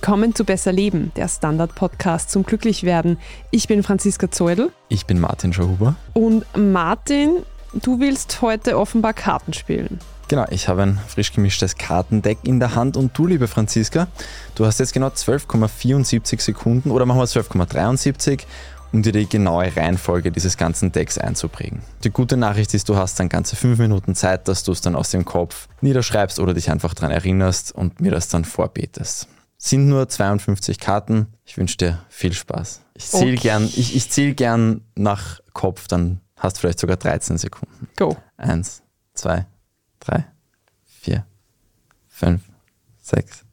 Willkommen zu Besser Leben, der Standard-Podcast zum Glücklichwerden. Ich bin Franziska Zeudel. Ich bin Martin Schauhuber. Und Martin, du willst heute offenbar Karten spielen. Genau, ich habe ein frisch gemischtes Kartendeck in der Hand und du, liebe Franziska, du hast jetzt genau 12,74 Sekunden oder machen wir 12,73 um dir die genaue Reihenfolge dieses ganzen Decks einzuprägen. Die gute Nachricht ist, du hast dann ganze fünf Minuten Zeit, dass du es dann aus dem Kopf niederschreibst oder dich einfach daran erinnerst und mir das dann vorbetest. Sind nur 52 Karten. Ich wünsche dir viel Spaß. Ich zähle okay. gern, ich, ich zähl gern nach Kopf, dann hast du vielleicht sogar 13 Sekunden. Go. Eins, zwei, drei, vier, fünf, sechs,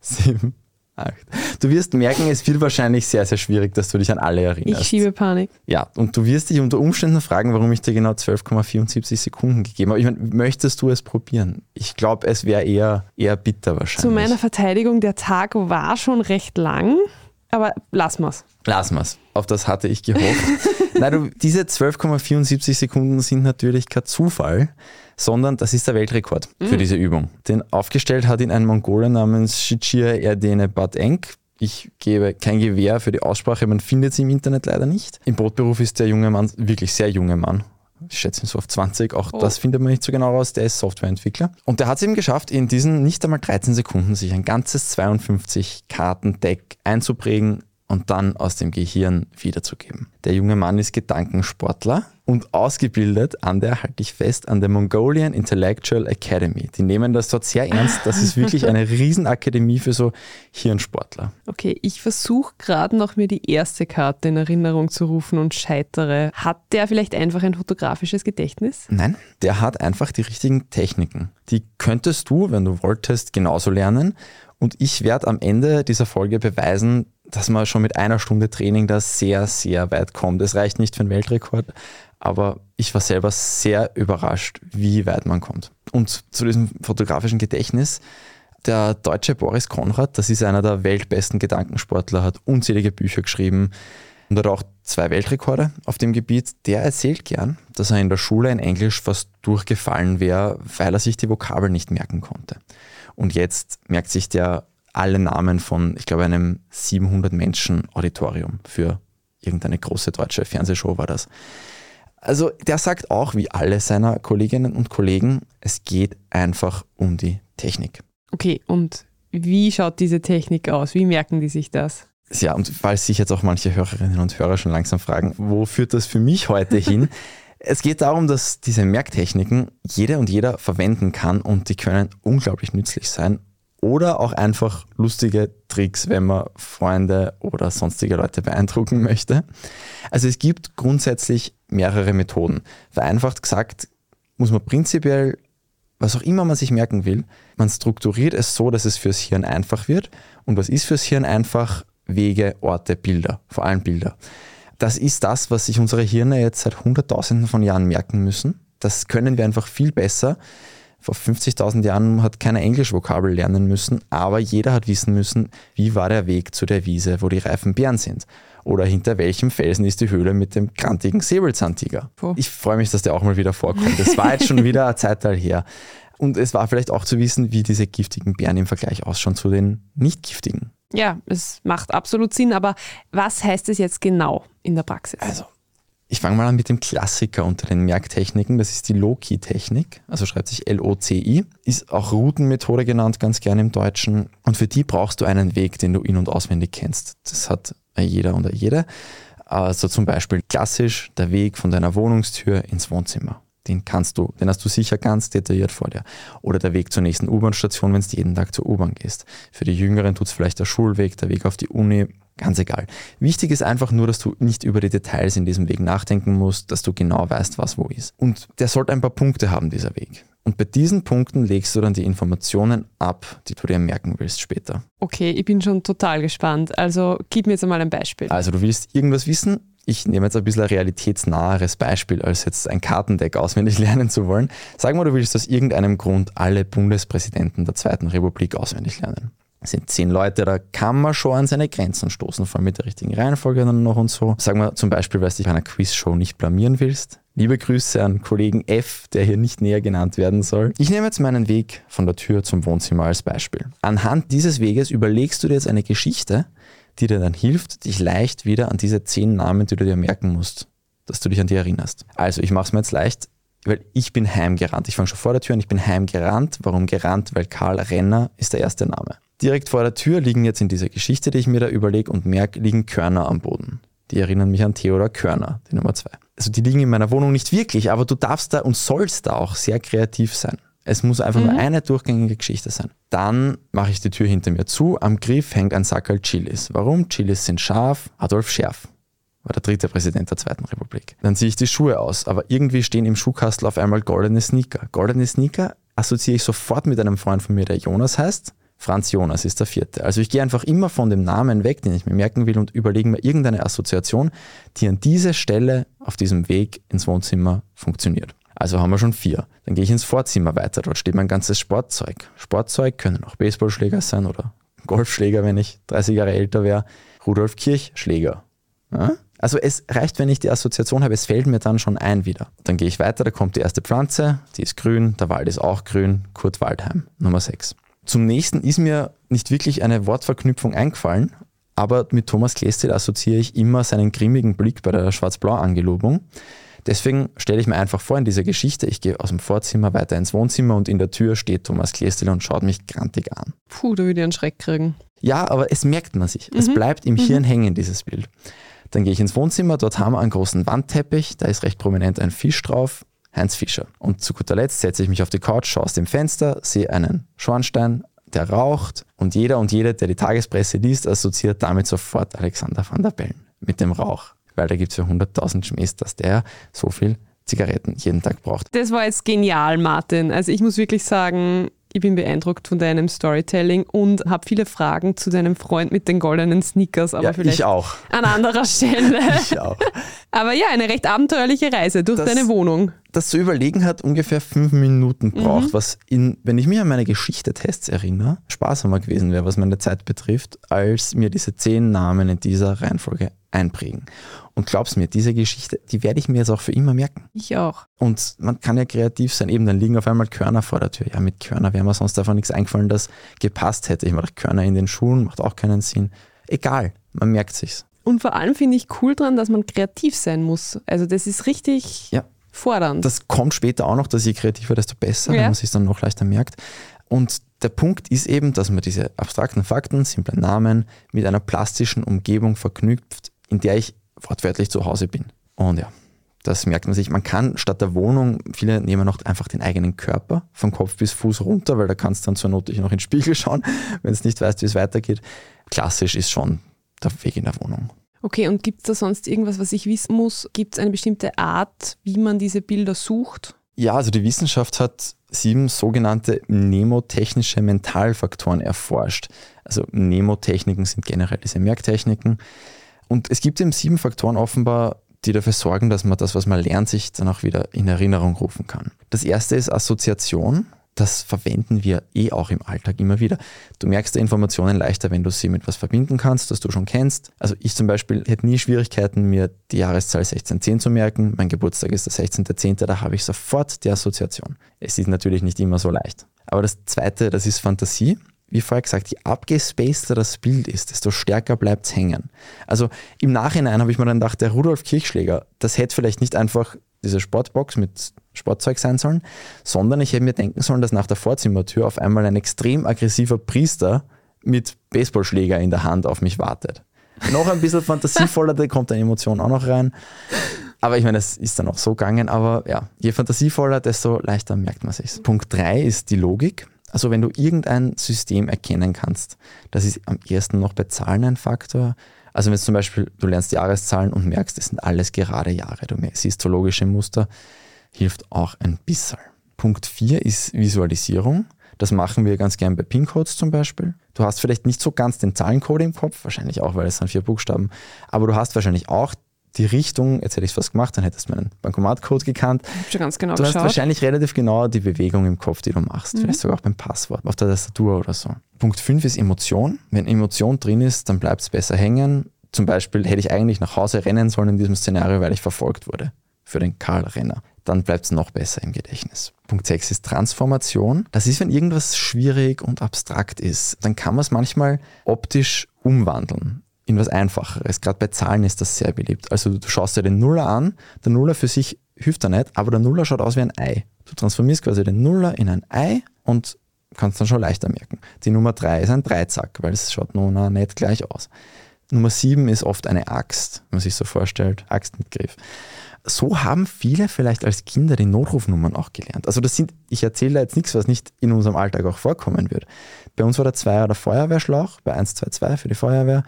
sieben, Acht. Du wirst merken, es wird wahrscheinlich sehr, sehr schwierig, dass du dich an alle erinnerst. Ich schiebe Panik. Ja, und du wirst dich unter Umständen fragen, warum ich dir genau 12,74 Sekunden gegeben habe. Ich meine, möchtest du es probieren? Ich glaube, es wäre eher, eher bitter wahrscheinlich. Zu meiner Verteidigung, der Tag war schon recht lang, aber lass mal's. Lass mal's. Auf das hatte ich gehofft. Nein, du, diese 12,74 Sekunden sind natürlich kein Zufall sondern das ist der Weltrekord mhm. für diese Übung. Den aufgestellt hat ihn ein Mongole namens Shichir Erdene Bateng. Ich gebe kein Gewehr für die Aussprache, man findet sie im Internet leider nicht. Im Brotberuf ist der junge Mann wirklich sehr junger Mann. Ich schätze ihn so auf 20, auch oh. das findet man nicht so genau raus, der ist Softwareentwickler. Und der hat es eben geschafft, in diesen nicht einmal 13 Sekunden sich ein ganzes 52 Karten-Deck einzuprägen und dann aus dem Gehirn wiederzugeben. Der junge Mann ist Gedankensportler und ausgebildet an der, halte ich fest, an der Mongolian Intellectual Academy. Die nehmen das dort sehr ernst. Das ist wirklich eine Riesenakademie für so Hirnsportler. Okay, ich versuche gerade noch mir die erste Karte in Erinnerung zu rufen und scheitere. Hat der vielleicht einfach ein fotografisches Gedächtnis? Nein, der hat einfach die richtigen Techniken. Die könntest du, wenn du wolltest, genauso lernen. Und ich werde am Ende dieser Folge beweisen, dass man schon mit einer Stunde Training da sehr, sehr weit kommt. Es reicht nicht für einen Weltrekord, aber ich war selber sehr überrascht, wie weit man kommt. Und zu diesem fotografischen Gedächtnis, der deutsche Boris Konrad, das ist einer der weltbesten Gedankensportler, hat unzählige Bücher geschrieben und hat auch zwei Weltrekorde auf dem Gebiet. Der erzählt gern, dass er in der Schule in Englisch fast durchgefallen wäre, weil er sich die Vokabel nicht merken konnte. Und jetzt merkt sich der alle Namen von, ich glaube, einem 700 Menschen Auditorium für irgendeine große deutsche Fernsehshow war das. Also der sagt auch, wie alle seiner Kolleginnen und Kollegen, es geht einfach um die Technik. Okay, und wie schaut diese Technik aus? Wie merken die sich das? Ja, und falls sich jetzt auch manche Hörerinnen und Hörer schon langsam fragen, wo führt das für mich heute hin? es geht darum, dass diese Merktechniken jede und jeder verwenden kann und die können unglaublich nützlich sein oder auch einfach lustige Tricks, wenn man Freunde oder sonstige Leute beeindrucken möchte. Also es gibt grundsätzlich mehrere Methoden. Vereinfacht gesagt muss man prinzipiell, was auch immer man sich merken will, man strukturiert es so, dass es fürs Hirn einfach wird. Und was ist fürs Hirn einfach? Wege, Orte, Bilder, vor allem Bilder. Das ist das, was sich unsere Hirne jetzt seit Hunderttausenden von Jahren merken müssen. Das können wir einfach viel besser, vor 50.000 Jahren hat keiner Englisch-Vokabel lernen müssen, aber jeder hat wissen müssen, wie war der Weg zu der Wiese, wo die reifen Bären sind. Oder hinter welchem Felsen ist die Höhle mit dem krantigen Säbelzahntiger. Oh. Ich freue mich, dass der auch mal wieder vorkommt. Das war jetzt schon wieder ein Zeitteil her. Und es war vielleicht auch zu wissen, wie diese giftigen Bären im Vergleich ausschauen zu den nicht giftigen. Ja, es macht absolut Sinn, aber was heißt es jetzt genau in der Praxis? Also, ich fange mal an mit dem Klassiker unter den Merktechniken. Das ist die Loci-Technik, also schreibt sich L-O-C-I. Ist auch Routenmethode genannt, ganz gerne im Deutschen. Und für die brauchst du einen Weg, den du in- und auswendig kennst. Das hat jeder und jede. Also zum Beispiel klassisch der Weg von deiner Wohnungstür ins Wohnzimmer. Den kannst du, den hast du sicher ganz detailliert vor dir. Oder der Weg zur nächsten U-Bahn-Station, wenn du jeden Tag zur U-Bahn gehst. Für die Jüngeren tut es vielleicht der Schulweg, der Weg auf die Uni, Ganz egal. Wichtig ist einfach nur, dass du nicht über die Details in diesem Weg nachdenken musst, dass du genau weißt, was wo ist. Und der sollte ein paar Punkte haben, dieser Weg. Und bei diesen Punkten legst du dann die Informationen ab, die du dir merken willst später. Okay, ich bin schon total gespannt. Also gib mir jetzt einmal ein Beispiel. Also du willst irgendwas wissen. Ich nehme jetzt ein bisschen ein realitätsnaheres Beispiel, als jetzt ein Kartendeck auswendig lernen zu wollen. Sag mal, du willst aus irgendeinem Grund alle Bundespräsidenten der Zweiten Republik auswendig lernen. Es sind zehn Leute, da kann man schon an seine Grenzen stoßen, vor allem mit der richtigen Reihenfolge dann noch und so. Sagen wir zum Beispiel, weil du dich bei einer Quizshow nicht blamieren willst, Liebe Grüße an Kollegen F, der hier nicht näher genannt werden soll. Ich nehme jetzt meinen Weg von der Tür zum Wohnzimmer als Beispiel. Anhand dieses Weges überlegst du dir jetzt eine Geschichte, die dir dann hilft, dich leicht wieder an diese zehn Namen, die du dir merken musst, dass du dich an die erinnerst. Also ich mache es mir jetzt leicht, weil ich bin heimgerannt. Ich fange schon vor der Tür an, ich bin heimgerannt. Warum gerannt? Weil Karl Renner ist der erste Name. Direkt vor der Tür liegen jetzt in dieser Geschichte, die ich mir da überlege und merke, liegen Körner am Boden. Die erinnern mich an Theodor Körner, die Nummer zwei. Also die liegen in meiner Wohnung nicht wirklich, aber du darfst da und sollst da auch sehr kreativ sein. Es muss einfach mhm. nur eine durchgängige Geschichte sein. Dann mache ich die Tür hinter mir zu. Am Griff hängt ein Sackerl Chilis. Warum? Chilis sind scharf. Adolf Scherf war der dritte Präsident der Zweiten Republik. Dann ziehe ich die Schuhe aus, aber irgendwie stehen im Schuhkastel auf einmal goldene Sneaker. Goldene Sneaker assoziiere ich sofort mit einem Freund von mir, der Jonas heißt. Franz Jonas ist der vierte. Also ich gehe einfach immer von dem Namen weg, den ich mir merken will und überlege mir irgendeine Assoziation, die an dieser Stelle auf diesem Weg ins Wohnzimmer funktioniert. Also haben wir schon vier. Dann gehe ich ins Vorzimmer weiter. Dort steht mein ganzes Sportzeug. Sportzeug können auch Baseballschläger sein oder Golfschläger, wenn ich 30 Jahre älter wäre. Rudolf Kirch Schläger. Ja? Also es reicht, wenn ich die Assoziation habe, es fällt mir dann schon ein wieder. Dann gehe ich weiter, da kommt die erste Pflanze, die ist grün, der Wald ist auch grün, Kurt Waldheim, Nummer 6. Zum nächsten ist mir nicht wirklich eine Wortverknüpfung eingefallen, aber mit Thomas Klestil assoziiere ich immer seinen grimmigen Blick bei der Schwarz-Blau-Angelobung. Deswegen stelle ich mir einfach vor in dieser Geschichte, ich gehe aus dem Vorzimmer weiter ins Wohnzimmer und in der Tür steht Thomas Klestil und schaut mich grantig an. Puh, da würde ich einen Schreck kriegen. Ja, aber es merkt man sich. Mhm. Es bleibt im mhm. Hirn hängen, dieses Bild. Dann gehe ich ins Wohnzimmer, dort haben wir einen großen Wandteppich, da ist recht prominent ein Fisch drauf. Heinz Fischer. Und zu guter Letzt setze ich mich auf die Couch, schaue aus dem Fenster, sehe einen Schornstein, der raucht und jeder und jede, der die Tagespresse liest, assoziiert damit sofort Alexander van der Bellen mit dem Rauch. Weil da gibt es für 100.000 Schmähs, dass der so viel Zigaretten jeden Tag braucht. Das war jetzt genial, Martin. Also ich muss wirklich sagen, ich bin beeindruckt von deinem Storytelling und habe viele Fragen zu deinem Freund mit den goldenen Sneakers, aber ja, vielleicht ich auch. an anderer Stelle. ich auch. Aber ja, eine recht abenteuerliche Reise durch das, deine Wohnung. Das zu überlegen hat ungefähr fünf Minuten braucht, mhm. was in, wenn ich mich an meine Geschichte-Tests erinnere, sparsamer gewesen wäre, was meine Zeit betrifft, als mir diese zehn Namen in dieser Reihenfolge einprägen. Und glaub's mir, diese Geschichte, die werde ich mir jetzt auch für immer merken. Ich auch. Und man kann ja kreativ sein. Eben, dann liegen auf einmal Körner vor der Tür. Ja, mit Körner wäre mir sonst einfach nichts eingefallen, das gepasst hätte. Ich mache Körner in den Schuhen, macht auch keinen Sinn. Egal, man merkt sich's. Und vor allem finde ich cool dran, dass man kreativ sein muss. Also das ist richtig ja. fordernd. Das kommt später auch noch, dass je kreativer, desto besser, ja. wenn man sich dann noch leichter merkt. Und der Punkt ist eben, dass man diese abstrakten Fakten, simple Namen mit einer plastischen Umgebung verknüpft, in der ich wortwörtlich zu Hause bin. Und ja, das merkt man sich. Man kann statt der Wohnung, viele nehmen noch einfach den eigenen Körper von Kopf bis Fuß runter, weil da kannst du dann zur Not noch in den Spiegel schauen, wenn es nicht weißt, wie es weitergeht. Klassisch ist schon der Weg in der Wohnung. Okay, und gibt es da sonst irgendwas, was ich wissen muss? Gibt es eine bestimmte Art, wie man diese Bilder sucht? Ja, also die Wissenschaft hat sieben sogenannte mnemotechnische Mentalfaktoren erforscht. Also Mnemotechniken sind generell diese Merktechniken. Und es gibt eben sieben Faktoren offenbar, die dafür sorgen, dass man das, was man lernt, sich dann auch wieder in Erinnerung rufen kann. Das erste ist Assoziation. Das verwenden wir eh auch im Alltag immer wieder. Du merkst die Informationen leichter, wenn du sie mit was verbinden kannst, das du schon kennst. Also ich zum Beispiel hätte nie Schwierigkeiten, mir die Jahreszahl 1610 zu merken. Mein Geburtstag ist der 16.10., da habe ich sofort die Assoziation. Es ist natürlich nicht immer so leicht. Aber das zweite, das ist Fantasie wie vorher gesagt, je abgespaceder das Bild ist, desto stärker bleibt es hängen. Also im Nachhinein habe ich mir dann gedacht, der Rudolf Kirchschläger, das hätte vielleicht nicht einfach diese Sportbox mit Sportzeug sein sollen, sondern ich hätte mir denken sollen, dass nach der Vorzimmertür auf einmal ein extrem aggressiver Priester mit Baseballschläger in der Hand auf mich wartet. Noch ein bisschen fantasievoller, da kommt eine Emotion auch noch rein. Aber ich meine, es ist dann auch so gegangen, aber ja, je fantasievoller, desto leichter merkt man sich. Punkt 3 ist die Logik. Also wenn du irgendein System erkennen kannst, das ist am ersten noch bei Zahlen ein Faktor. Also wenn zum Beispiel du lernst Jahreszahlen und merkst, es sind alles gerade Jahre, du siehst zoologische Muster, hilft auch ein bisschen. Punkt 4 ist Visualisierung. Das machen wir ganz gern bei PIN-Codes zum Beispiel. Du hast vielleicht nicht so ganz den Zahlencode im Kopf, wahrscheinlich auch, weil es sind vier Buchstaben, aber du hast wahrscheinlich auch die Richtung, jetzt hätte ich es fast gemacht, dann hättest du meinen Bankomatcode gekannt. Schon ganz genau Du geschaut. hast wahrscheinlich relativ genau die Bewegung im Kopf, die du machst. Mhm. Vielleicht sogar auch beim Passwort, auf der Tastatur oder so. Punkt 5 ist Emotion. Wenn Emotion drin ist, dann bleibt es besser hängen. Zum Beispiel hätte ich eigentlich nach Hause rennen sollen in diesem Szenario, weil ich verfolgt wurde. für den Karl Renner. Dann bleibt es noch besser im Gedächtnis. Punkt 6 ist Transformation. Das ist, wenn irgendwas schwierig und abstrakt ist, dann kann man es manchmal optisch umwandeln in was Einfacheres. Gerade bei Zahlen ist das sehr beliebt. Also du schaust dir den Nuller an, der Nuller für sich hilft da nicht, aber der Nuller schaut aus wie ein Ei. Du transformierst quasi den Nuller in ein Ei und kannst dann schon leichter merken. Die Nummer 3 ist ein Dreizack, weil es schaut nun nicht gleich aus. Nummer 7 ist oft eine Axt, wenn man sich so vorstellt, Axt mit Griff. So haben viele vielleicht als Kinder die Notrufnummern auch gelernt. Also das sind, ich erzähle da jetzt nichts, was nicht in unserem Alltag auch vorkommen wird. Bei uns war der Zweier der Feuerwehrschlauch, bei 122 für die Feuerwehr,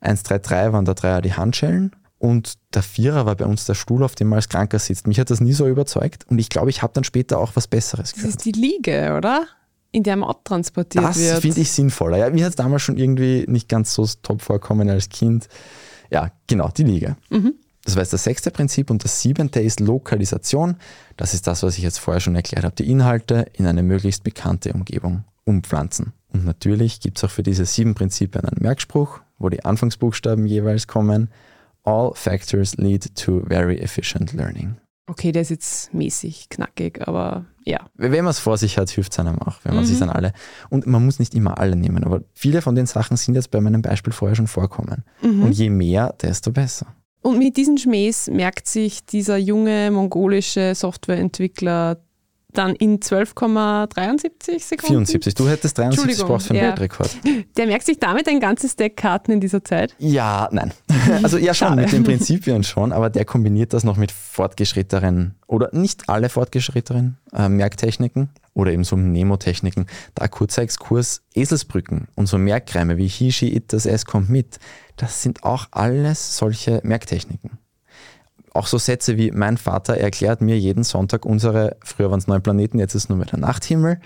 133 waren der Dreier die Handschellen und der Vierer war bei uns der Stuhl, auf dem man als Kranker sitzt. Mich hat das nie so überzeugt und ich glaube, ich habe dann später auch was Besseres gehört. Das ist die Liege, oder? In der man transportiert das wird. Das finde ich sinnvoller. Ja, mir hat es damals schon irgendwie nicht ganz so top vorkommen als Kind. Ja, genau, die Liege. Mhm. Das war jetzt das sechste Prinzip und das siebente ist Lokalisation. Das ist das, was ich jetzt vorher schon erklärt habe. Die Inhalte in eine möglichst bekannte Umgebung umpflanzen. Und natürlich gibt es auch für diese sieben Prinzipien einen Merkspruch, wo die Anfangsbuchstaben jeweils kommen. All factors lead to very efficient learning. Okay, der ist jetzt mäßig knackig, aber ja. Wenn man es vor sich hat, hilft es einem auch, wenn man mhm. sich dann alle. Und man muss nicht immer alle nehmen, aber viele von den Sachen sind jetzt bei meinem Beispiel vorher schon vorkommen. Mhm. Und je mehr, desto besser. Und mit diesen Schmähs merkt sich dieser junge mongolische Softwareentwickler dann in 12,73 Sekunden. 74. Du hättest 73 gebraucht für einen ja. Weltrekord. Der merkt sich damit ein ganzes Deck Karten in dieser Zeit? Ja, nein. Also ja schon, mit den Prinzipien schon, aber der kombiniert das noch mit fortgeschrittenen oder nicht alle fortgeschrittenen äh, Merktechniken oder eben so Nemotechniken. Da kurzer Exkurs, Eselsbrücken und so Merkreime wie Hishi, It, das S kommt mit. Das sind auch alles solche Merktechniken. Auch so Sätze wie mein Vater erklärt mir jeden Sonntag unsere, früher waren es neun Planeten, jetzt ist nur mehr der Nachthimmel,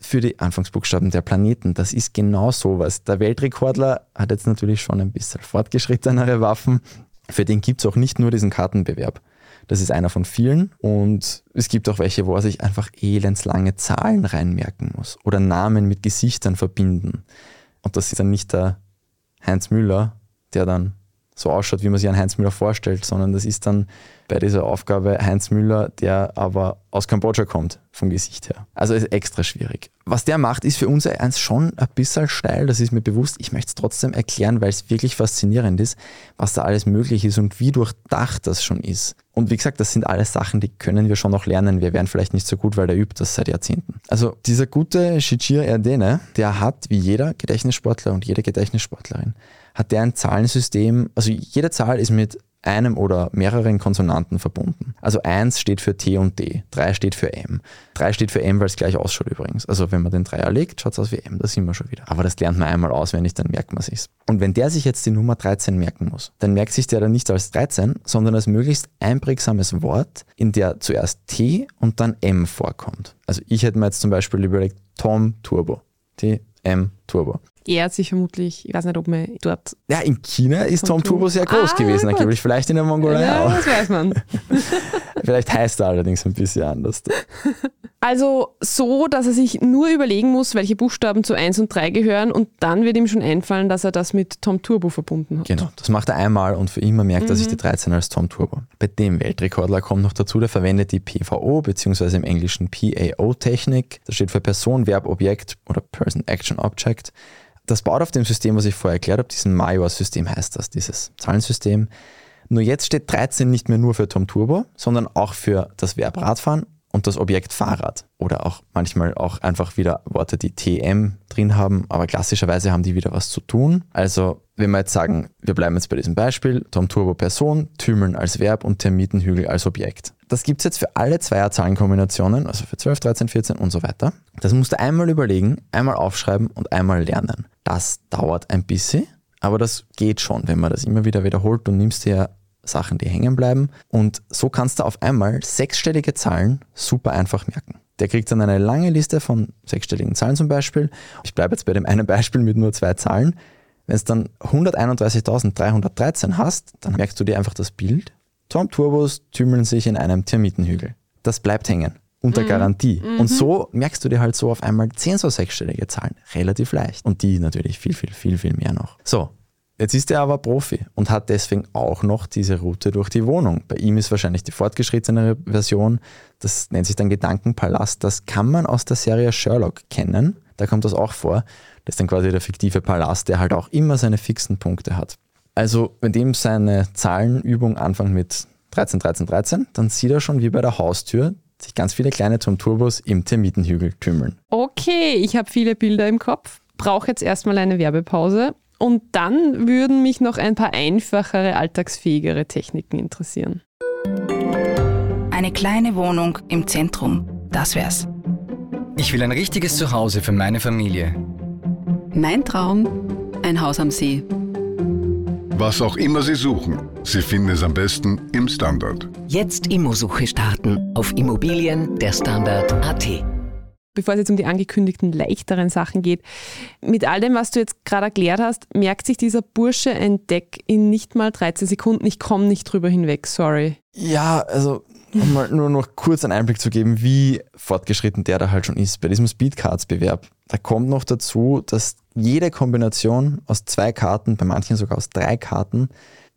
für die Anfangsbuchstaben der Planeten. Das ist genau sowas. Der Weltrekordler hat jetzt natürlich schon ein bisschen fortgeschrittenere Waffen. Für den gibt es auch nicht nur diesen Kartenbewerb. Das ist einer von vielen und es gibt auch welche, wo er sich einfach elendslange Zahlen reinmerken muss oder Namen mit Gesichtern verbinden. Und das ist dann nicht der Heinz Müller, der dann so ausschaut, wie man sich einen Heinz Müller vorstellt, sondern das ist dann bei dieser Aufgabe Heinz Müller, der aber aus Kambodscha kommt, vom Gesicht her. Also ist extra schwierig. Was der macht, ist für uns eins schon ein bisschen steil, das ist mir bewusst. Ich möchte es trotzdem erklären, weil es wirklich faszinierend ist, was da alles möglich ist und wie durchdacht das schon ist. Und wie gesagt, das sind alles Sachen, die können wir schon noch lernen. Wir wären vielleicht nicht so gut, weil der übt das seit Jahrzehnten. Also dieser gute Shichir Erdene, der hat wie jeder Gedächtnissportler und jede Gedächtnissportlerin hat der ein Zahlensystem, also jede Zahl ist mit einem oder mehreren Konsonanten verbunden. Also 1 steht für T und D, 3 steht für M. 3 steht für M, weil es gleich ausschaut übrigens. Also wenn man den Dreier legt, schaut es aus wie M, da sind wir schon wieder. Aber das lernt man einmal auswendig, dann merkt man sich's. Und wenn der sich jetzt die Nummer 13 merken muss, dann merkt sich der dann nicht als 13, sondern als möglichst einprägsames Wort, in der zuerst T und dann M vorkommt. Also ich hätte mir jetzt zum Beispiel überlegt, Tom Turbo. T, M, Turbo ehrt sich vermutlich, ich weiß nicht, ob man dort. Ja, in China ist Tom Turbo sehr groß ah, gewesen, gut. angeblich. Vielleicht in der Mongolei ja, auch. Das weiß man. Vielleicht heißt er allerdings ein bisschen anders. Also so, dass er sich nur überlegen muss, welche Buchstaben zu 1 und 3 gehören und dann wird ihm schon einfallen, dass er das mit Tom Turbo verbunden hat. Genau, das macht er einmal und für immer merkt mhm. er sich die 13 als Tom Turbo. Bei dem Weltrekordler kommt noch dazu, der verwendet die PVO bzw. im Englischen PAO-Technik. Das steht für Person, Verb, Objekt oder Person, Action, Object. Das baut auf dem System, was ich vorher erklärt habe, diesem Major-System heißt das, dieses Zahlensystem. Nur jetzt steht 13 nicht mehr nur für Tom Turbo, sondern auch für das Verb Radfahren und das Objekt Fahrrad. Oder auch manchmal auch einfach wieder Worte, die TM drin haben, aber klassischerweise haben die wieder was zu tun. Also wenn wir jetzt sagen, wir bleiben jetzt bei diesem Beispiel, Tom Turbo Person, Tümeln als Verb und Termitenhügel als Objekt. Das gibt es jetzt für alle Zweierzahlenkombinationen, also für 12, 13, 14 und so weiter. Das musst du einmal überlegen, einmal aufschreiben und einmal lernen. Das dauert ein bisschen, aber das geht schon, wenn man das immer wieder wiederholt und nimmst dir Sachen, die hängen bleiben. Und so kannst du auf einmal sechsstellige Zahlen super einfach merken. Der kriegt dann eine lange Liste von sechsstelligen Zahlen zum Beispiel. Ich bleibe jetzt bei dem einen Beispiel mit nur zwei Zahlen. Wenn es dann 131.313 hast, dann merkst du dir einfach das Bild. Tom Turbos tümmeln sich in einem Termitenhügel. Das bleibt hängen unter mhm. Garantie. Mhm. Und so merkst du dir halt so auf einmal zehn so sechsstellige Zahlen relativ leicht. Und die natürlich viel, viel, viel, viel mehr noch. So, Jetzt ist er aber Profi und hat deswegen auch noch diese Route durch die Wohnung. Bei ihm ist wahrscheinlich die fortgeschrittene Version, das nennt sich dann Gedankenpalast. Das kann man aus der Serie Sherlock kennen. Da kommt das auch vor. Das ist dann quasi der fiktive Palast, der halt auch immer seine fixen Punkte hat. Also, wenn dem seine Zahlenübung anfängt mit 13, 13, 13, dann sieht er schon wie bei der Haustür sich ganz viele kleine Turmturbos im Termitenhügel tümmeln. Okay, ich habe viele Bilder im Kopf, brauche jetzt erstmal eine Werbepause und dann würden mich noch ein paar einfachere, alltagsfähigere Techniken interessieren. Eine kleine Wohnung im Zentrum, das wär's. Ich will ein richtiges Zuhause für meine Familie. Mein Traum, ein Haus am See. Was auch immer Sie suchen, Sie finden es am besten im Standard. Jetzt Immosuche starten auf Immobilien der Standard.at bevor es jetzt um die angekündigten leichteren Sachen geht. Mit all dem, was du jetzt gerade erklärt hast, merkt sich dieser Bursche entdeck in nicht mal 13 Sekunden. Ich komme nicht drüber hinweg, sorry. Ja, also um mal nur noch kurz einen Einblick zu geben, wie fortgeschritten der da halt schon ist bei diesem Speedcards-Bewerb. Da kommt noch dazu, dass jede Kombination aus zwei Karten, bei manchen sogar aus drei Karten,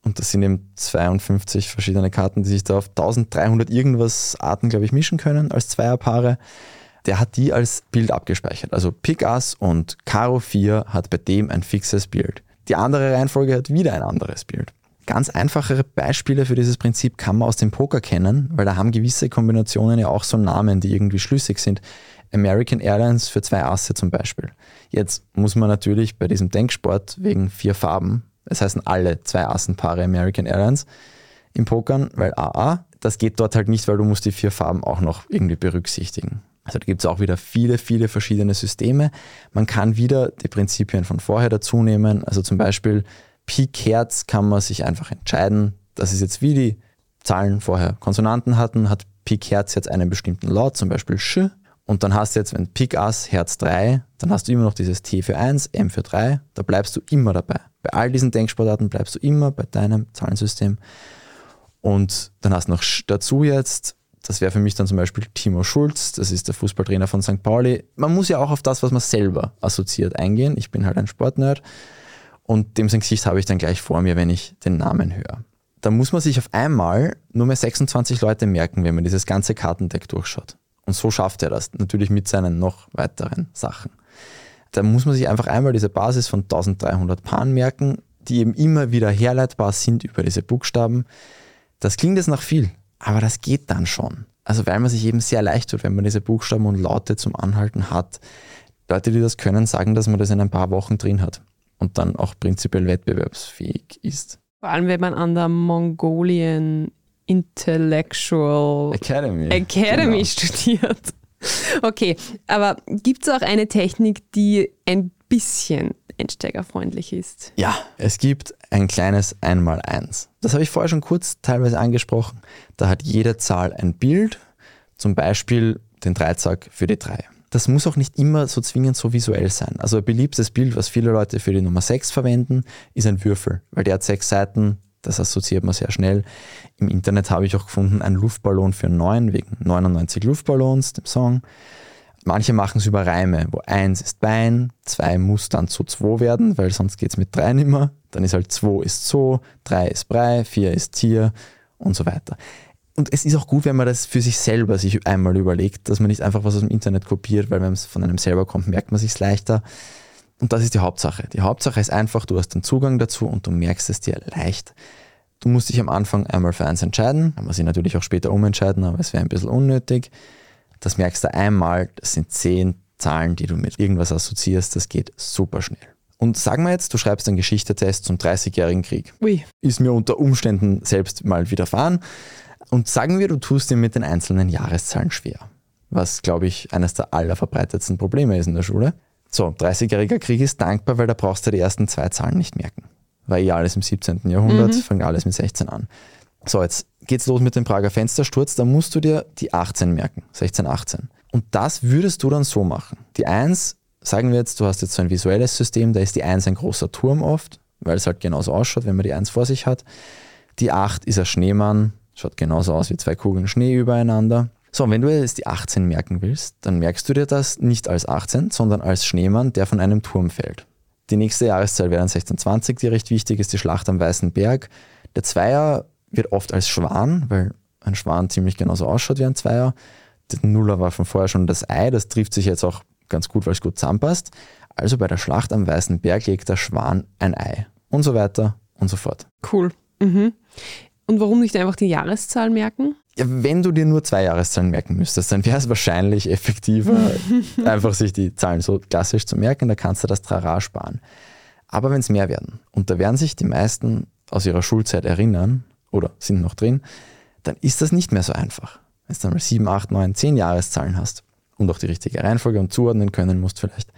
und das sind eben 52 verschiedene Karten, die sich da auf 1300 irgendwas Arten, glaube ich, mischen können als Zweierpaare, der hat die als Bild abgespeichert. Also Pick Ass und Karo 4 hat bei dem ein fixes Bild. Die andere Reihenfolge hat wieder ein anderes Bild. Ganz einfachere Beispiele für dieses Prinzip kann man aus dem Poker kennen, weil da haben gewisse Kombinationen ja auch so Namen, die irgendwie schlüssig sind. American Airlines für zwei Asse zum Beispiel. Jetzt muss man natürlich bei diesem Denksport wegen vier Farben, es heißen alle zwei Assenpaare American Airlines im Pokern, weil AA, das geht dort halt nicht, weil du musst die vier Farben auch noch irgendwie berücksichtigen. Also da gibt es auch wieder viele, viele verschiedene Systeme. Man kann wieder die Prinzipien von vorher dazu nehmen. Also zum Beispiel Pik Herz kann man sich einfach entscheiden. Das ist jetzt wie die Zahlen vorher Konsonanten hatten, hat Pik Herz jetzt einen bestimmten Laut, zum Beispiel Sch. Und dann hast du jetzt, wenn Pik Ass Herz 3, dann hast du immer noch dieses T für 1, M für 3. Da bleibst du immer dabei. Bei all diesen Denksportarten bleibst du immer bei deinem Zahlensystem. Und dann hast du noch dazu jetzt das wäre für mich dann zum Beispiel Timo Schulz, das ist der Fußballtrainer von St. Pauli. Man muss ja auch auf das, was man selber assoziiert, eingehen. Ich bin halt ein Sportnerd und dem sein Gesicht habe ich dann gleich vor mir, wenn ich den Namen höre. Da muss man sich auf einmal nur mehr 26 Leute merken, wenn man dieses ganze Kartendeck durchschaut. Und so schafft er das, natürlich mit seinen noch weiteren Sachen. Da muss man sich einfach einmal diese Basis von 1300 Paaren merken, die eben immer wieder herleitbar sind über diese Buchstaben. Das klingt jetzt nach viel, aber das geht dann schon. Also weil man sich eben sehr leicht tut, wenn man diese Buchstaben und Laute zum Anhalten hat. Leute, die das können, sagen, dass man das in ein paar Wochen drin hat und dann auch prinzipiell wettbewerbsfähig ist. Vor allem, wenn man an der Mongolian Intellectual Academy, Academy genau. studiert. Okay, aber gibt es auch eine Technik, die ein bisschen einsteigerfreundlich ist? Ja, es gibt ein kleines Einmaleins. Das habe ich vorher schon kurz teilweise angesprochen. Da hat jede Zahl ein Bild, zum Beispiel den Dreizack für die 3. Das muss auch nicht immer so zwingend so visuell sein. Also ein beliebtes Bild, was viele Leute für die Nummer 6 verwenden, ist ein Würfel, weil der hat sechs Seiten, das assoziiert man sehr schnell. Im Internet habe ich auch gefunden, ein Luftballon für 9 wegen 99 Luftballons, dem Song. Manche machen es über Reime, wo eins ist Bein, zwei muss dann zu zwei werden, weil sonst geht es mit drei nicht mehr. Dann ist halt zwei ist so, drei ist Brei, vier ist Tier und so weiter. Und es ist auch gut, wenn man das für sich selber sich einmal überlegt, dass man nicht einfach was aus dem Internet kopiert, weil wenn es von einem selber kommt, merkt man sich leichter. Und das ist die Hauptsache. Die Hauptsache ist einfach, du hast den Zugang dazu und du merkst es dir leicht. Du musst dich am Anfang einmal für eins entscheiden, kann man sich natürlich auch später umentscheiden, aber es wäre ein bisschen unnötig. Das merkst du einmal, das sind zehn Zahlen, die du mit irgendwas assoziierst, das geht super schnell. Und sagen wir jetzt, du schreibst einen Geschichtetest zum 30-jährigen Krieg. Ui. Ist mir unter Umständen selbst mal widerfahren. Und sagen wir, du tust dir mit den einzelnen Jahreszahlen schwer. Was, glaube ich, eines der allerverbreitetsten Probleme ist in der Schule. So, 30-jähriger Krieg ist dankbar, weil da brauchst du die ersten zwei Zahlen nicht merken. Weil eh alles im 17. Jahrhundert, mhm. fängt alles mit 16 an. So, jetzt geht's los mit dem Prager Fenstersturz, da musst du dir die 18 merken, 16, 18. Und das würdest du dann so machen. Die 1, sagen wir jetzt, du hast jetzt so ein visuelles System, da ist die 1 ein großer Turm oft, weil es halt genauso ausschaut, wenn man die 1 vor sich hat. Die 8 ist ein Schneemann, schaut genauso aus wie zwei Kugeln Schnee übereinander. So, wenn du jetzt die 18 merken willst, dann merkst du dir das nicht als 18, sondern als Schneemann, der von einem Turm fällt. Die nächste Jahreszahl wäre dann 1620, die recht wichtig ist, die Schlacht am Weißen Berg. Der Zweier wird oft als Schwan, weil ein Schwan ziemlich genauso ausschaut wie ein Zweier. Der Nuller war von vorher schon das Ei, das trifft sich jetzt auch ganz gut, weil es gut zusammenpasst. Also bei der Schlacht am Weißen Berg legt der Schwan ein Ei und so weiter und so fort. Cool. Mhm. Und warum nicht einfach die Jahreszahl merken? Ja, wenn du dir nur zwei Jahreszahlen merken müsstest, dann wäre es wahrscheinlich effektiver, einfach sich die Zahlen so klassisch zu merken, da kannst du das Trara sparen. Aber wenn es mehr werden, und da werden sich die meisten aus ihrer Schulzeit erinnern oder sind noch drin, dann ist das nicht mehr so einfach. Wenn du dann mal sieben, acht, neun, zehn Jahreszahlen hast und auch die richtige Reihenfolge und zuordnen können musst vielleicht.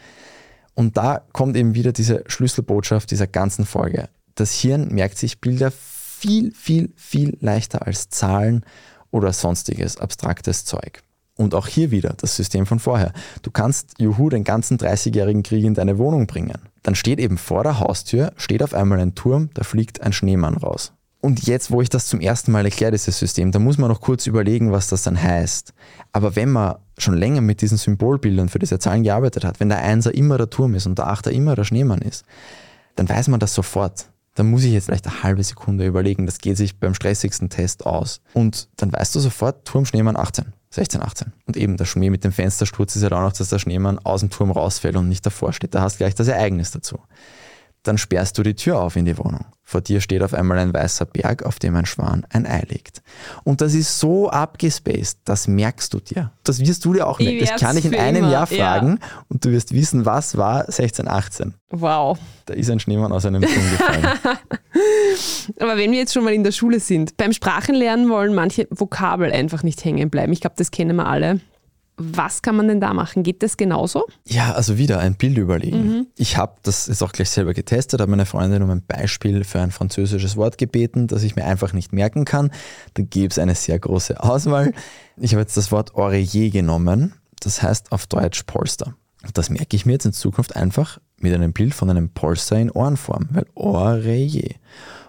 Und da kommt eben wieder diese Schlüsselbotschaft dieser ganzen Folge. Das Hirn merkt sich Bilder viel, viel, viel leichter als Zahlen oder sonstiges abstraktes Zeug. Und auch hier wieder das System von vorher. Du kannst, juhu, den ganzen 30-jährigen Krieg in deine Wohnung bringen. Dann steht eben vor der Haustür, steht auf einmal ein Turm, da fliegt ein Schneemann raus. Und jetzt, wo ich das zum ersten Mal erkläre, dieses System, da muss man noch kurz überlegen, was das dann heißt. Aber wenn man schon länger mit diesen Symbolbildern für diese Zahlen gearbeitet hat, wenn der Einser immer der Turm ist und der Achter immer der Schneemann ist, dann weiß man das sofort. Dann muss ich jetzt vielleicht eine halbe Sekunde überlegen. Das geht sich beim stressigsten Test aus. Und dann weißt du sofort, Turm Schneemann 18, 16, 18. Und eben der Schmäh mit dem Fenstersturz ist ja halt auch noch, dass der Schneemann aus dem Turm rausfällt und nicht davor steht. Da hast du gleich das Ereignis dazu dann sperrst du die Tür auf in die Wohnung. Vor dir steht auf einmal ein weißer Berg, auf dem ein Schwan ein Ei legt. Und das ist so abgespaced, das merkst du dir. Das wirst du dir auch merken. Das kann ich in einem immer. Jahr fragen ja. und du wirst wissen, was war 1618. Wow. Da ist ein Schneemann aus einem Turm gefallen. Aber wenn wir jetzt schon mal in der Schule sind, beim Sprachenlernen wollen manche Vokabel einfach nicht hängen bleiben. Ich glaube, das kennen wir alle. Was kann man denn da machen? Geht das genauso? Ja, also wieder ein Bild überlegen. Mhm. Ich habe das jetzt auch gleich selber getestet, habe meine Freundin um ein Beispiel für ein französisches Wort gebeten, das ich mir einfach nicht merken kann. Da gäbe es eine sehr große Auswahl. Ich habe jetzt das Wort Oreiller genommen. Das heißt auf Deutsch Polster. Das merke ich mir jetzt in Zukunft einfach mit einem Bild von einem Polster in Ohrenform, weil Oreiller.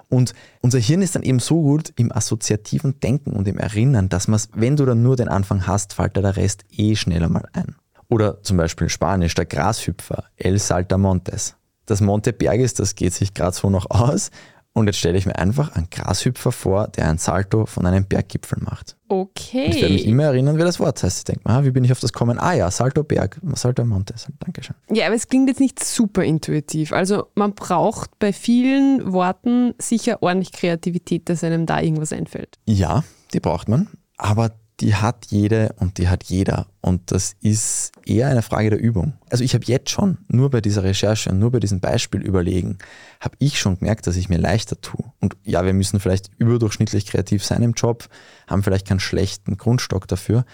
Und unser Hirn ist dann eben so gut im assoziativen Denken und im Erinnern, dass man wenn du dann nur den Anfang hast, fällt dir der Rest eh schneller mal ein. Oder zum Beispiel Spanisch, der Grashüpfer, El Saltamontes. Das Monte Bergis, das geht sich gerade so noch aus und jetzt stelle ich mir einfach einen Grashüpfer vor, der ein Salto von einem Berggipfel macht. Okay. Ich werde mich immer erinnern, wie das Wort heißt. Ich denke mir, wie bin ich auf das gekommen? Ah ja, Salto Berg, Salto Monte. Dankeschön. Ja, aber es klingt jetzt nicht super intuitiv. Also man braucht bei vielen Worten sicher ordentlich Kreativität, dass einem da irgendwas einfällt. Ja, die braucht man. Aber die hat jede und die hat jeder. Und das ist eher eine Frage der Übung. Also ich habe jetzt schon, nur bei dieser Recherche und nur bei diesem Beispiel überlegen, habe ich schon gemerkt, dass ich mir leichter tue. Und ja, wir müssen vielleicht überdurchschnittlich kreativ sein im Job, haben vielleicht keinen schlechten Grundstock dafür.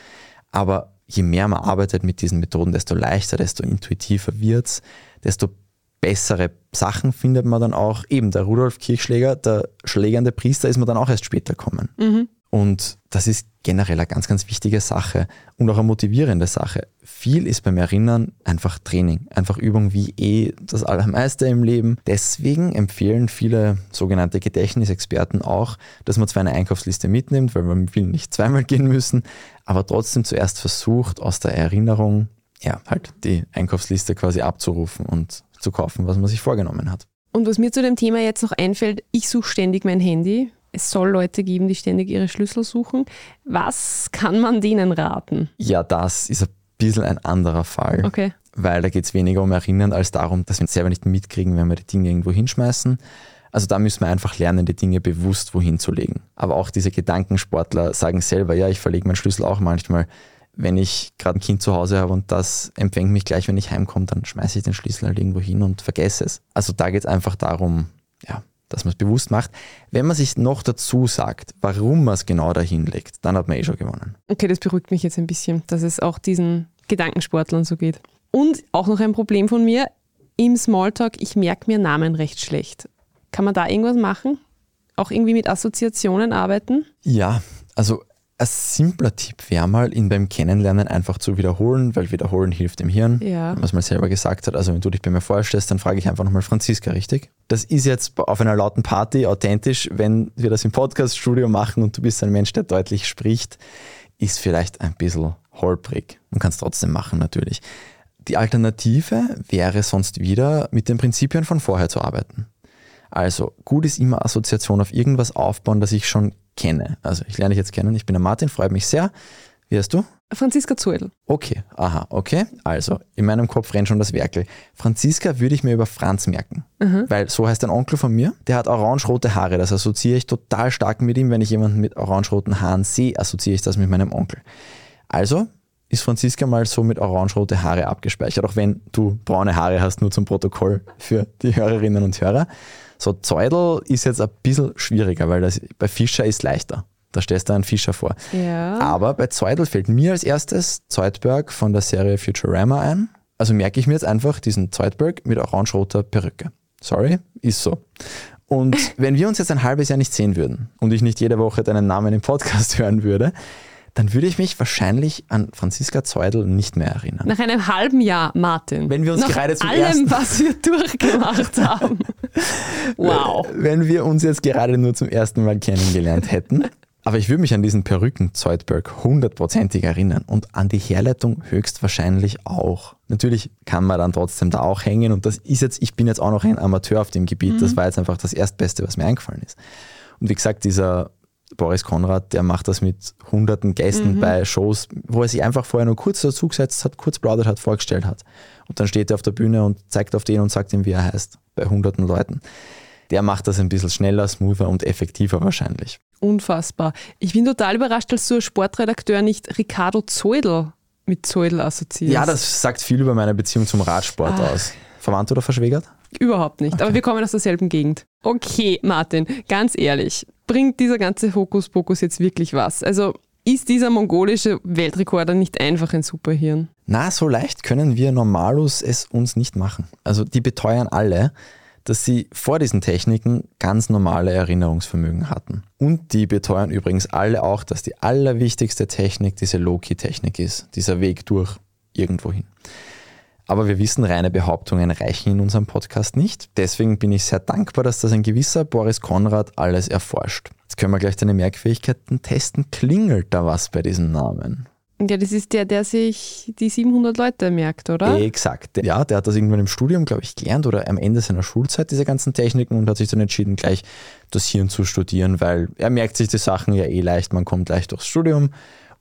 Aber je mehr man arbeitet mit diesen Methoden, desto leichter, desto intuitiver wird's, desto bessere Sachen findet man dann auch. Eben der Rudolf Kirchschläger, der schlägernde Priester, ist man dann auch erst später kommen. Mhm. Und das ist generell eine ganz, ganz wichtige Sache und auch eine motivierende Sache. Viel ist beim Erinnern einfach Training, einfach Übung wie eh das Allermeiste im Leben. Deswegen empfehlen viele sogenannte Gedächtnisexperten auch, dass man zwar eine Einkaufsliste mitnimmt, weil man will nicht zweimal gehen müssen, aber trotzdem zuerst versucht, aus der Erinnerung ja, halt die Einkaufsliste quasi abzurufen und zu kaufen, was man sich vorgenommen hat. Und was mir zu dem Thema jetzt noch einfällt, ich suche ständig mein Handy es soll Leute geben, die ständig ihre Schlüssel suchen. Was kann man denen raten? Ja, das ist ein bisschen ein anderer Fall. Okay. Weil da geht es weniger um Erinnern als darum, dass wir selber nicht mitkriegen, wenn wir die Dinge irgendwo hinschmeißen. Also da müssen wir einfach lernen, die Dinge bewusst wohin zu legen. Aber auch diese Gedankensportler sagen selber, ja, ich verlege meinen Schlüssel auch manchmal. Wenn ich gerade ein Kind zu Hause habe und das empfängt mich gleich, wenn ich heimkomme, dann schmeiße ich den Schlüssel halt irgendwo hin und vergesse es. Also da geht es einfach darum, ja, dass man es bewusst macht. Wenn man sich noch dazu sagt, warum man es genau dahin legt, dann hat man eh schon gewonnen. Okay, das beruhigt mich jetzt ein bisschen, dass es auch diesen Gedankensportlern so geht. Und auch noch ein Problem von mir, im Smalltalk, ich merke mir Namen recht schlecht. Kann man da irgendwas machen? Auch irgendwie mit Assoziationen arbeiten? Ja, also ein simpler Tipp wäre mal, ihn beim Kennenlernen einfach zu wiederholen, weil wiederholen hilft dem Hirn, ja. was man selber gesagt hat. Also wenn du dich bei mir vorstellst, dann frage ich einfach nochmal Franziska, richtig? Das ist jetzt auf einer lauten Party authentisch. Wenn wir das im Podcaststudio machen und du bist ein Mensch, der deutlich spricht, ist vielleicht ein bisschen holprig. Man kann es trotzdem machen natürlich. Die Alternative wäre sonst wieder, mit den Prinzipien von vorher zu arbeiten. Also gut ist immer Assoziation auf irgendwas aufbauen, das ich schon kenne. Also ich lerne dich jetzt kennen. Ich bin der Martin, freut mich sehr. Wie heißt du? Franziska Zuedl. Okay, aha, okay. Also, in meinem Kopf rennt schon das Werkel. Franziska würde ich mir über Franz merken, weil so heißt ein Onkel von mir, der hat orange-rote Haare. Das assoziiere ich total stark mit ihm. Wenn ich jemanden mit orange-roten Haaren sehe, assoziiere ich das mit meinem Onkel. Also ist Franziska mal so mit orange-rote Haare abgespeichert, auch wenn du braune Haare hast, nur zum Protokoll für die Hörerinnen und Hörer. So, Zeudel ist jetzt ein bisschen schwieriger, weil das bei Fischer ist leichter. Da stellst du einen Fischer vor. Ja. Aber bei Zeudel fällt mir als erstes Zeutberg von der Serie Futurama ein. Also merke ich mir jetzt einfach diesen Zeutberg mit orange-roter Perücke. Sorry, ist so. Und wenn wir uns jetzt ein halbes Jahr nicht sehen würden und ich nicht jede Woche deinen Namen im Podcast hören würde, dann würde ich mich wahrscheinlich an Franziska Zeudel nicht mehr erinnern. Nach einem halben Jahr, Martin. Wenn wir uns Nach gerade zum allem, ersten- was wir durchgemacht haben. Wow. Wenn wir uns jetzt gerade nur zum ersten Mal kennengelernt hätten. Aber ich würde mich an diesen Perücken Zeutberg hundertprozentig erinnern und an die Herleitung höchstwahrscheinlich auch. Natürlich kann man dann trotzdem da auch hängen und das ist jetzt, ich bin jetzt auch noch ein Amateur auf dem Gebiet, das war jetzt einfach das Erstbeste, was mir eingefallen ist. Und wie gesagt, dieser Boris Konrad, der macht das mit hunderten Gästen bei Shows, wo er sich einfach vorher nur kurz dazu gesetzt hat, kurz plaudert hat, vorgestellt hat. Und dann steht er auf der Bühne und zeigt auf den und sagt ihm, wie er heißt, bei hunderten Leuten. Der macht das ein bisschen schneller, smoother und effektiver wahrscheinlich. Unfassbar. Ich bin total überrascht, dass du als Sportredakteur nicht Ricardo Zeudel mit Zeudel assoziierst. Ja, das sagt viel über meine Beziehung zum Radsport Ah. aus. Verwandt oder verschwägert? Überhaupt nicht. Aber wir kommen aus derselben Gegend. Okay, Martin, ganz ehrlich, bringt dieser ganze Hokuspokus jetzt wirklich was? Also ist dieser mongolische Weltrekorder nicht einfach ein Superhirn? Na, so leicht können wir Normalos es uns nicht machen. Also die beteuern alle, dass sie vor diesen Techniken ganz normale Erinnerungsvermögen hatten. Und die beteuern übrigens alle auch, dass die allerwichtigste Technik diese Low-Key-Technik ist, dieser Weg durch irgendwohin. Aber wir wissen, reine Behauptungen reichen in unserem Podcast nicht. Deswegen bin ich sehr dankbar, dass das ein gewisser Boris Konrad alles erforscht. Jetzt können wir gleich deine Merkfähigkeiten testen. Klingelt da was bei diesem Namen? Ja, das ist der, der sich die 700 Leute merkt, oder? Exakt. Ja, der hat das irgendwann im Studium, glaube ich, gelernt oder am Ende seiner Schulzeit, diese ganzen Techniken und hat sich dann entschieden, gleich das Hirn zu studieren, weil er merkt sich die Sachen ja eh leicht, man kommt leicht durchs Studium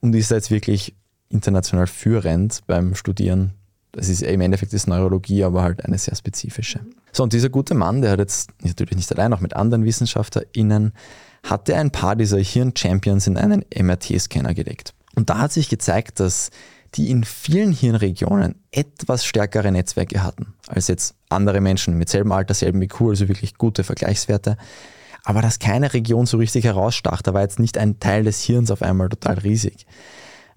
und ist jetzt wirklich international führend beim Studieren. Das ist im Endeffekt ist Neurologie, aber halt eine sehr spezifische. So, und dieser gute Mann, der hat jetzt natürlich nicht allein, auch mit anderen WissenschaftlerInnen, hatte ein paar dieser Hirn-Champions in einen MRT-Scanner gelegt. Und da hat sich gezeigt, dass die in vielen Hirnregionen etwas stärkere Netzwerke hatten als jetzt andere Menschen mit selben Alter, selben IQ, also wirklich gute Vergleichswerte. Aber dass keine Region so richtig herausstach, da war jetzt nicht ein Teil des Hirns auf einmal total riesig.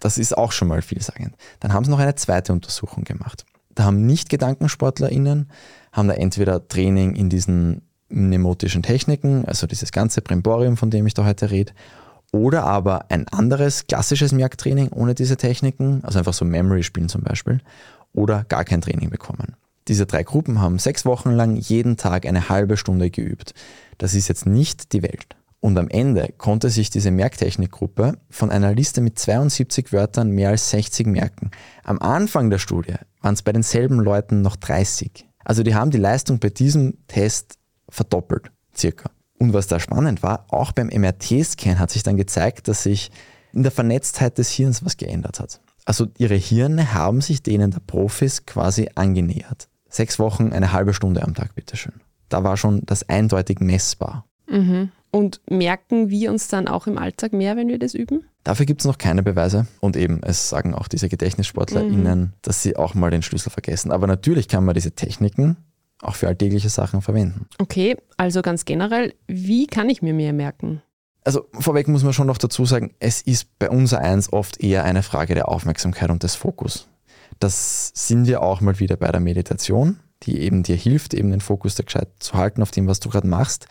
Das ist auch schon mal vielsagend. Dann haben sie noch eine zweite Untersuchung gemacht. Da haben nicht GedankensportlerInnen, haben da entweder Training in diesen mnemotischen Techniken, also dieses ganze Brimborium, von dem ich da heute rede, oder aber ein anderes klassisches Merktraining ohne diese Techniken, also einfach so Memory spielen zum Beispiel, oder gar kein Training bekommen. Diese drei Gruppen haben sechs Wochen lang jeden Tag eine halbe Stunde geübt. Das ist jetzt nicht die Welt. Und am Ende konnte sich diese Merktechnikgruppe von einer Liste mit 72 Wörtern mehr als 60 merken. Am Anfang der Studie waren es bei denselben Leuten noch 30. Also die haben die Leistung bei diesem Test verdoppelt, circa. Und was da spannend war, auch beim MRT-Scan hat sich dann gezeigt, dass sich in der Vernetztheit des Hirns was geändert hat. Also ihre Hirne haben sich denen der Profis quasi angenähert. Sechs Wochen, eine halbe Stunde am Tag, bitteschön. Da war schon das eindeutig messbar. Und merken wir uns dann auch im Alltag mehr, wenn wir das üben? Dafür gibt es noch keine Beweise. Und eben, es sagen auch diese GedächtnissportlerInnen, dass sie auch mal den Schlüssel vergessen. Aber natürlich kann man diese Techniken auch für alltägliche Sachen verwenden. Okay, also ganz generell, wie kann ich mir mehr merken? Also vorweg muss man schon noch dazu sagen, es ist bei unser Eins oft eher eine Frage der Aufmerksamkeit und des Fokus. Das sind wir auch mal wieder bei der Meditation, die eben dir hilft, eben den Fokus da gescheit zu halten auf dem, was du gerade machst.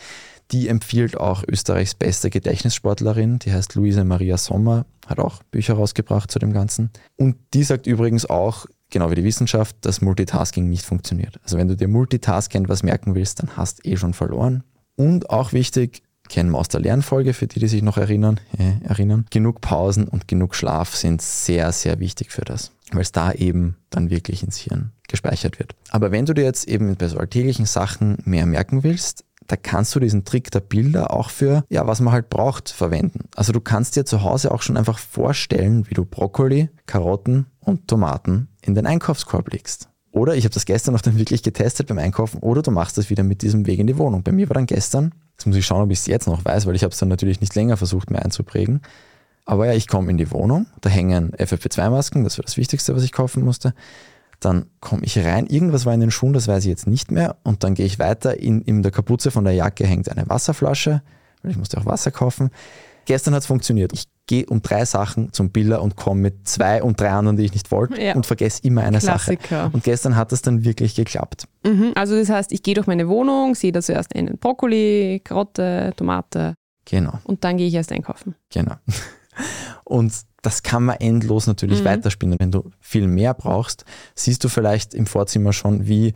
Die empfiehlt auch Österreichs beste Gedächtnissportlerin, die heißt Luise Maria Sommer, hat auch Bücher rausgebracht zu dem Ganzen. Und die sagt übrigens auch, genau wie die Wissenschaft, dass Multitasking nicht funktioniert. Also wenn du dir multitaskend was merken willst, dann hast eh schon verloren. Und auch wichtig, kennen wir aus der Lernfolge, für die, die sich noch erinnern, äh, erinnern, genug Pausen und genug Schlaf sind sehr, sehr wichtig für das. weil es da eben dann wirklich ins Hirn gespeichert wird. Aber wenn du dir jetzt eben bei so alltäglichen Sachen mehr merken willst, da kannst du diesen Trick der Bilder auch für, ja, was man halt braucht, verwenden. Also du kannst dir zu Hause auch schon einfach vorstellen, wie du Brokkoli, Karotten und Tomaten in den Einkaufskorb legst. Oder ich habe das gestern noch dann wirklich getestet beim Einkaufen, oder du machst das wieder mit diesem Weg in die Wohnung. Bei mir war dann gestern, jetzt muss ich schauen, ob ich es jetzt noch weiß, weil ich habe es dann natürlich nicht länger versucht, mir einzuprägen. Aber ja, ich komme in die Wohnung, da hängen FFP2-Masken, das war das Wichtigste, was ich kaufen musste. Dann komme ich rein, irgendwas war in den Schuhen, das weiß ich jetzt nicht mehr. Und dann gehe ich weiter, in, in der Kapuze von der Jacke hängt eine Wasserflasche, weil ich musste auch Wasser kaufen. Gestern hat es funktioniert. Ich gehe um drei Sachen zum Biller und komme mit zwei und drei anderen, die ich nicht wollte Ja. und vergesse immer eine Klassiker. Sache. Und gestern hat es dann wirklich geklappt. Mhm. Also das heißt, ich gehe durch meine Wohnung, sehe da zuerst einen Brokkoli, Karotte, Tomate Genau, und dann gehe ich erst einkaufen. genau. Und das kann man endlos natürlich Mhm. weiterspinnen. Wenn du viel mehr brauchst, siehst du vielleicht im Vorzimmer schon, wie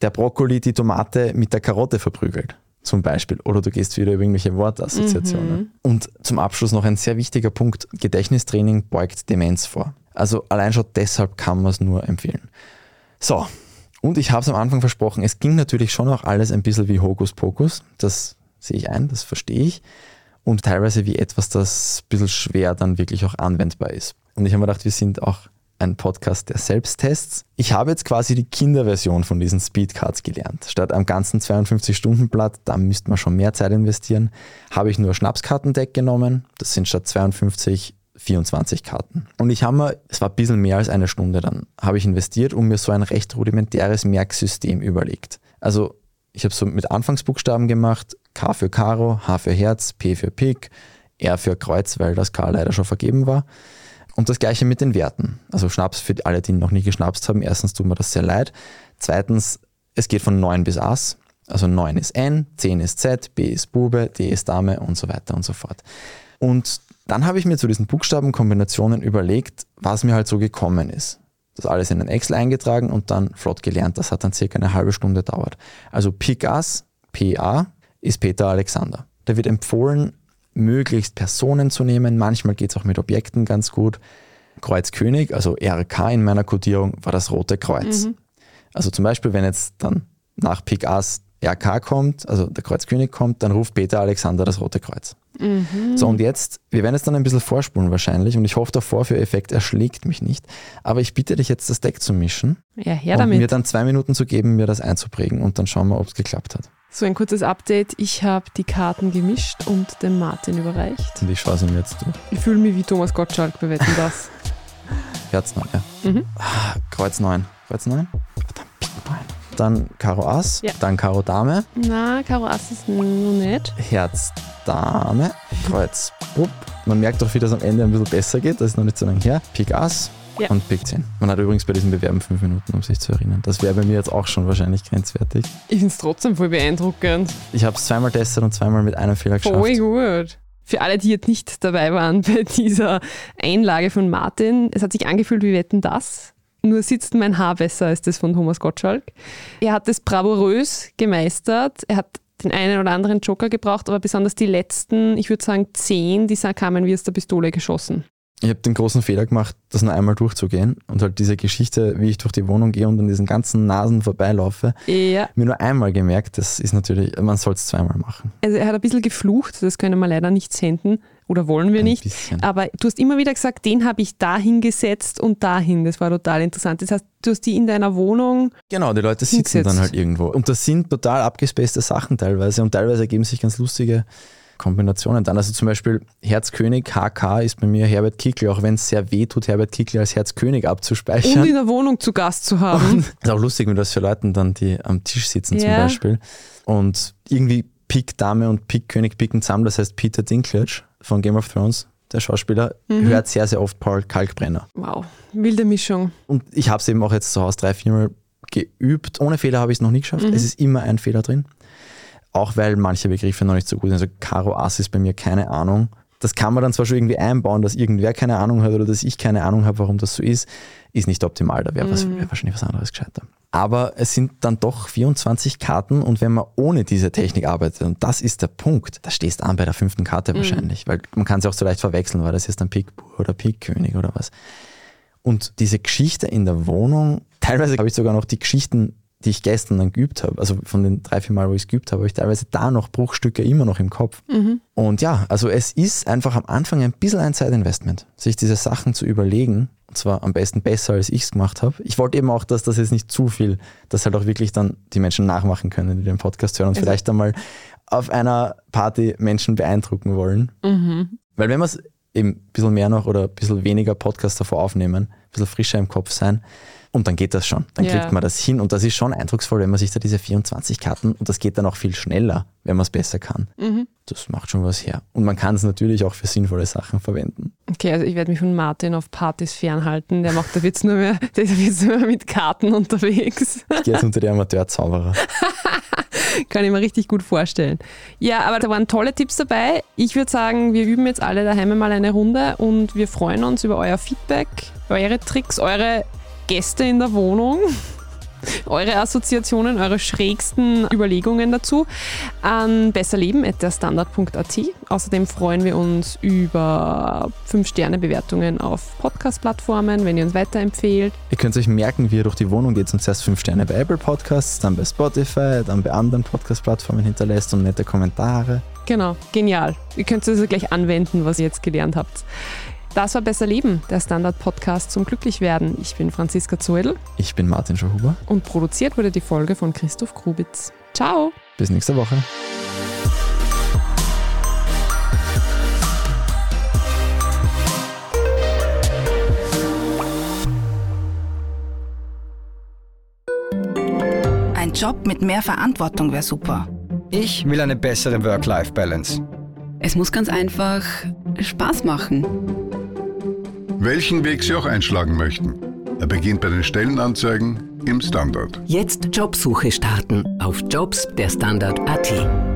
der Brokkoli die Tomate mit der Karotte verprügelt. Zum Beispiel. Oder du gehst wieder über irgendwelche Wortassoziationen. Mhm. Und zum Abschluss noch ein sehr wichtiger Punkt. Gedächtnistraining beugt Demenz vor. Also allein schon deshalb kann man es nur empfehlen. So, und ich habe es am Anfang versprochen, es ging natürlich schon auch alles ein bisschen wie Hokuspokus. Das sehe ich ein, das verstehe ich. Und teilweise wie etwas, das ein bisschen schwer dann wirklich auch anwendbar ist. Und ich habe mir gedacht, wir sind auch ein Podcast der Selbsttests. Ich habe jetzt quasi die Kinderversion von diesen Speedcards gelernt. Statt am ganzen 52-Stunden-Blatt, da müsste man schon mehr Zeit investieren, habe ich nur Schnapskartendeck genommen. Das sind statt 52 24 Karten. Und ich habe mir, es war ein bisschen mehr als eine Stunde dann, habe ich investiert und mir so ein recht rudimentäres Merksystem überlegt. Also ich habe so mit Anfangsbuchstaben gemacht, K für Karo, H für Herz, P für Pik, R für Kreuz, weil das K leider schon vergeben war. Und das gleiche mit den Werten. Also Schnaps für alle, die noch nie geschnapst haben. Erstens tut mir das sehr leid. Zweitens, es geht von 9 bis Ass. Also 9 ist N, 10 ist Z, B ist Bube, D ist Dame und so weiter und so fort. Und dann habe ich mir zu diesen Buchstabenkombinationen überlegt, was mir halt so gekommen ist. Das alles in ein Excel eingetragen und dann flott gelernt. Das hat dann circa eine halbe Stunde dauert. Also Pik Ass, PA, ist Peter Alexander. Da wird empfohlen, möglichst Personen zu nehmen. Manchmal geht es auch mit Objekten ganz gut. Kreuz König, also RK in meiner Codierung, war das rote Kreuz. Also zum Beispiel, wenn jetzt dann nach Pik Ass RK kommt, also der Kreuz König kommt, dann ruft Peter Alexander das rote Kreuz. So, und jetzt, wir werden jetzt dann ein bisschen vorspulen wahrscheinlich und ich hoffe, der Vorführeffekt erschlägt mich nicht. Aber ich bitte dich jetzt, das Deck zu mischen Ja, her und damit. mir dann zwei Minuten zu geben, mir das einzuprägen und dann schauen wir, ob es geklappt hat. So ein kurzes Update. Ich habe die Karten gemischt und dem Martin überreicht. Und ich schaue sie mir jetzt durch. Ich fühle mich wie Thomas Gottschalk bei Wetten das. Herz 9, ja. Mhm. Ah, Kreuz 9. Kreuz 9? Verdammt, Pik 9. Dann Karo Ass, Ja. dann Karo Dame, Na, Karo Ass ist noch nicht. Herz Dame, Kreuz Bub. Man merkt auch, wie das am Ende ein bisschen besser geht, das ist noch nicht so lange her. Pik Ass Ja. und Pik 10. Man hat übrigens bei diesem Bewerben fünf Minuten, um sich zu erinnern. Das wäre bei mir jetzt auch schon wahrscheinlich grenzwertig. Ich finde es trotzdem voll beeindruckend. Ich habe es zweimal testet und zweimal mit einem Fehler geschafft. Voll gut. Für alle, die jetzt nicht dabei waren bei dieser Einlage von Martin, es hat sich angefühlt wie Wetten das. Nur sitzt mein Haar besser als das von Thomas Gottschalk. Er hat es bravourös gemeistert. Er hat den einen oder anderen Joker gebraucht, aber besonders die letzten, ich würde sagen zehn, die kamen wie aus der Pistole geschossen. Ich habe den großen Fehler gemacht, das nur einmal durchzugehen und halt diese Geschichte, wie ich durch die Wohnung gehe und an diesen ganzen Nasen vorbeilaufe, Ja, mir nur einmal gemerkt, das ist natürlich, man soll es zweimal machen. also er hat ein bisschen geflucht, das können wir leider nicht senden oder wollen wir Ein nicht. bisschen. Aber du hast immer wieder gesagt, den habe ich dahin gesetzt und dahin. Das war total interessant. Das heißt, du hast die in deiner Wohnung. Genau, die Leute sitzen Hingesetzt. dann halt irgendwo. Und das sind total abgespacete Sachen teilweise und teilweise ergeben sich ganz lustige Kombinationen dann. Also zum Beispiel Herzkönig, HK ist bei mir Herbert Kickl, auch wenn es sehr weh tut, Herbert Kickl als Herzkönig Und abzuspeichern. in der Wohnung zu Gast zu haben. ist auch lustig, wenn das für Leute dann, die am Tisch sitzen zum Ja. Beispiel. Und irgendwie Pik Dame und Pik König picken zusammen, das heißt Peter Dinklage von Game of Thrones, der Schauspieler, Mhm. hört sehr, sehr oft Paul Kalkbrenner. Wow, wilde Mischung. Und ich habe es eben auch jetzt zu Hause drei, viermal geübt. Ohne Fehler habe ich es noch nie geschafft. Mhm. Es ist immer ein Fehler drin. Auch weil manche Begriffe noch nicht so gut sind. Also Karo Ass ist bei mir keine Ahnung. Das kann man dann zwar schon irgendwie einbauen, dass irgendwer keine Ahnung hat oder dass ich keine Ahnung habe, warum das so ist. Ist nicht optimal, da wäre Mhm. wäre wahrscheinlich was anderes gescheiter. Aber es sind dann doch 24 Karten und wenn man ohne diese Technik arbeitet, und das ist der Punkt, da stehst du an bei der fünften Karte Mhm. wahrscheinlich, weil man kann es auch so leicht verwechseln, weil das ist dann Pik oder Pik König oder was. Und diese Geschichte in der Wohnung, teilweise habe ich sogar noch die Geschichten, die ich gestern dann geübt habe, also von den drei, vier Mal, wo ich es geübt habe, habe ich teilweise da noch Bruchstücke immer noch im Kopf. Und ja, also es ist einfach am Anfang ein bisschen ein Zeitinvestment, sich diese Sachen zu überlegen. Und zwar am besten besser, als ich es gemacht habe. Ich wollte eben auch, dass das jetzt nicht zu viel, dass halt auch wirklich dann die Menschen nachmachen können, die den Podcast hören und Also- vielleicht einmal auf einer Party Menschen beeindrucken wollen. Weil wenn wir es eben ein bisschen mehr noch oder ein bisschen weniger Podcast davor aufnehmen, ein bisschen frischer im Kopf sein, und dann geht das schon. Dann Ja. kriegt man das hin und das ist schon eindrucksvoll, wenn man sich da diese 24 Karten und das geht dann auch viel schneller, wenn man es besser kann. Das macht schon was her. Und man kann es natürlich auch für sinnvolle Sachen verwenden. Okay, also ich werde mich von Martin auf Partys fernhalten. Der macht da jetzt nur mehr, der ist jetzt nur mehr mit Karten unterwegs. Ich gehe jetzt unter die Amateurzauberer. Kann ich mir richtig gut vorstellen. Ja, aber da waren tolle Tipps dabei. Ich würde sagen, wir üben jetzt alle daheim mal eine Runde und wir freuen uns über euer Feedback, eure Tricks, eure Gäste in der Wohnung. Eure Assoziationen, eure schrägsten Überlegungen dazu an besserleben.derstandard.at. Außerdem freuen wir uns über 5-Sterne-Bewertungen auf Podcast-Plattformen, wenn ihr uns weiterempfehlt. Ihr könnt euch merken, wie ihr durch die Wohnung geht und zuerst 5 Sterne bei Apple Podcasts, dann bei Spotify, dann bei anderen Podcast-Plattformen hinterlässt und nette Kommentare. Genau, genial. Ihr könnt es also gleich anwenden, was ihr jetzt gelernt habt. Das war Besser Leben, der Standard-Podcast zum Glücklichwerden. Ich bin Franziska Zoedl Ich bin Martin Schauhuber. und produziert wurde die Folge von Christoph Grubitz. Ciao! Bis nächste Woche. Ein Job mit mehr Verantwortung wäre super. Ich will eine bessere Work-Life-Balance. Es muss ganz einfach Spaß machen. Welchen Weg Sie auch einschlagen möchten. Er beginnt bei den Stellenanzeigen im Standard. Jetzt Jobsuche starten auf Jobs der Standard.at.